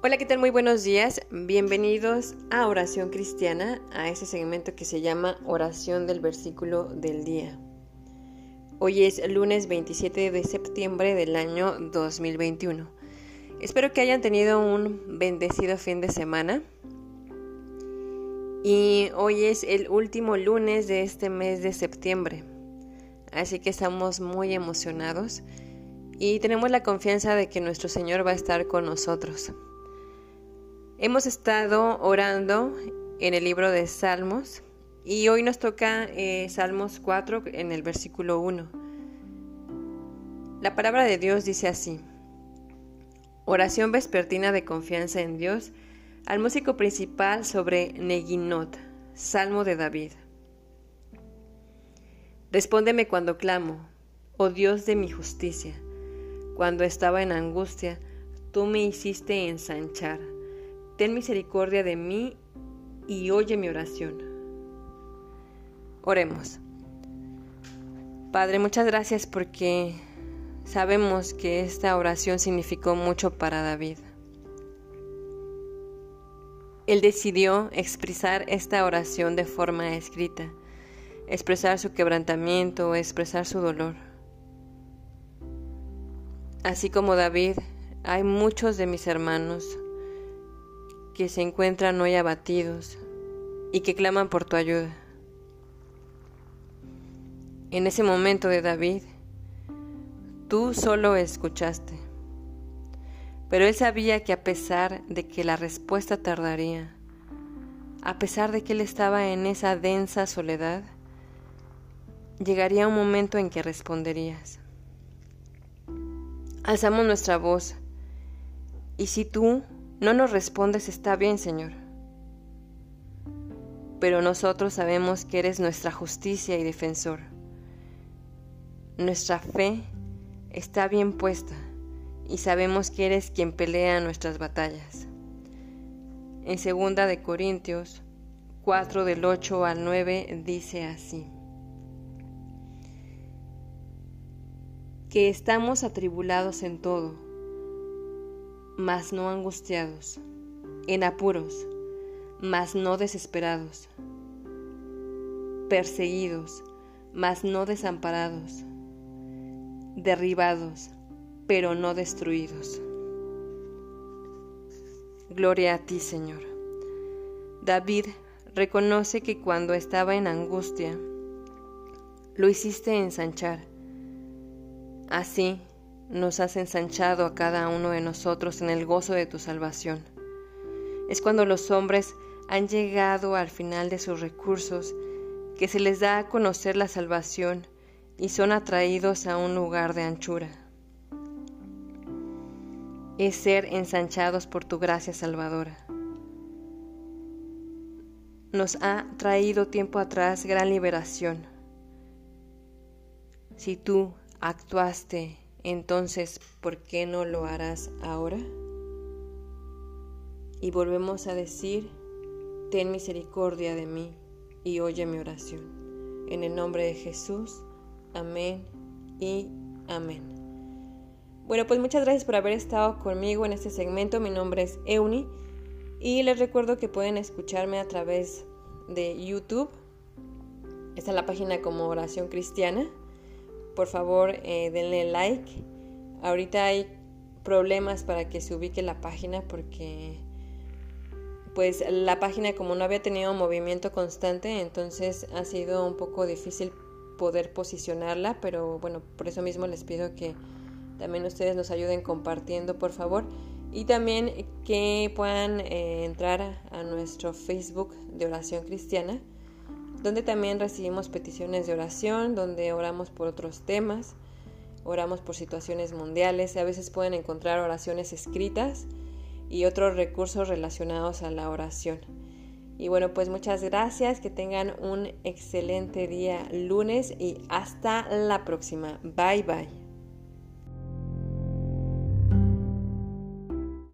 Hola, ¿qué tal? Muy buenos días. Bienvenidos a Oración Cristiana, a ese segmento que se llama Oración del Versículo del Día. Hoy es lunes 27 de septiembre del año 2021. Espero que hayan tenido un bendecido fin de semana. Y hoy es el último lunes de este mes de septiembre. Así que estamos muy emocionados y tenemos la confianza de que nuestro Señor va a estar con nosotros. Hemos estado orando en el libro de Salmos y hoy nos toca eh, Salmos 4 en el versículo 1. La palabra de Dios dice así. Oración vespertina de confianza en Dios al músico principal sobre Neginot, Salmo de David. Respóndeme cuando clamo, oh Dios de mi justicia. Cuando estaba en angustia, tú me hiciste ensanchar ten misericordia de mí y oye mi oración. Oremos. Padre, muchas gracias porque sabemos que esta oración significó mucho para David. Él decidió expresar esta oración de forma escrita, expresar su quebrantamiento, expresar su dolor. Así como David, hay muchos de mis hermanos que se encuentran hoy abatidos y que claman por tu ayuda. En ese momento de David, tú solo escuchaste, pero él sabía que a pesar de que la respuesta tardaría, a pesar de que él estaba en esa densa soledad, llegaría un momento en que responderías. Alzamos nuestra voz, y si tú no nos respondes, está bien, Señor. Pero nosotros sabemos que eres nuestra justicia y defensor. Nuestra fe está bien puesta y sabemos que eres quien pelea nuestras batallas. En segunda de Corintios 4 del 8 al 9 dice así: que estamos atribulados en todo mas no angustiados, en apuros, mas no desesperados, perseguidos, mas no desamparados, derribados, pero no destruidos. Gloria a ti, Señor. David reconoce que cuando estaba en angustia, lo hiciste ensanchar. Así, nos has ensanchado a cada uno de nosotros en el gozo de tu salvación. Es cuando los hombres han llegado al final de sus recursos que se les da a conocer la salvación y son atraídos a un lugar de anchura. Es ser ensanchados por tu gracia salvadora. Nos ha traído tiempo atrás gran liberación. Si tú actuaste entonces, ¿por qué no lo harás ahora? Y volvemos a decir, ten misericordia de mí y oye mi oración. En el nombre de Jesús, amén y amén. Bueno, pues muchas gracias por haber estado conmigo en este segmento. Mi nombre es Euni y les recuerdo que pueden escucharme a través de YouTube. Está en la página como Oración Cristiana por favor eh, denle like. Ahorita hay problemas para que se ubique la página porque pues la página como no había tenido movimiento constante, entonces ha sido un poco difícil poder posicionarla, pero bueno, por eso mismo les pido que también ustedes nos ayuden compartiendo, por favor, y también que puedan eh, entrar a nuestro Facebook de oración cristiana donde también recibimos peticiones de oración, donde oramos por otros temas, oramos por situaciones mundiales, a veces pueden encontrar oraciones escritas y otros recursos relacionados a la oración. Y bueno, pues muchas gracias, que tengan un excelente día lunes y hasta la próxima. Bye bye.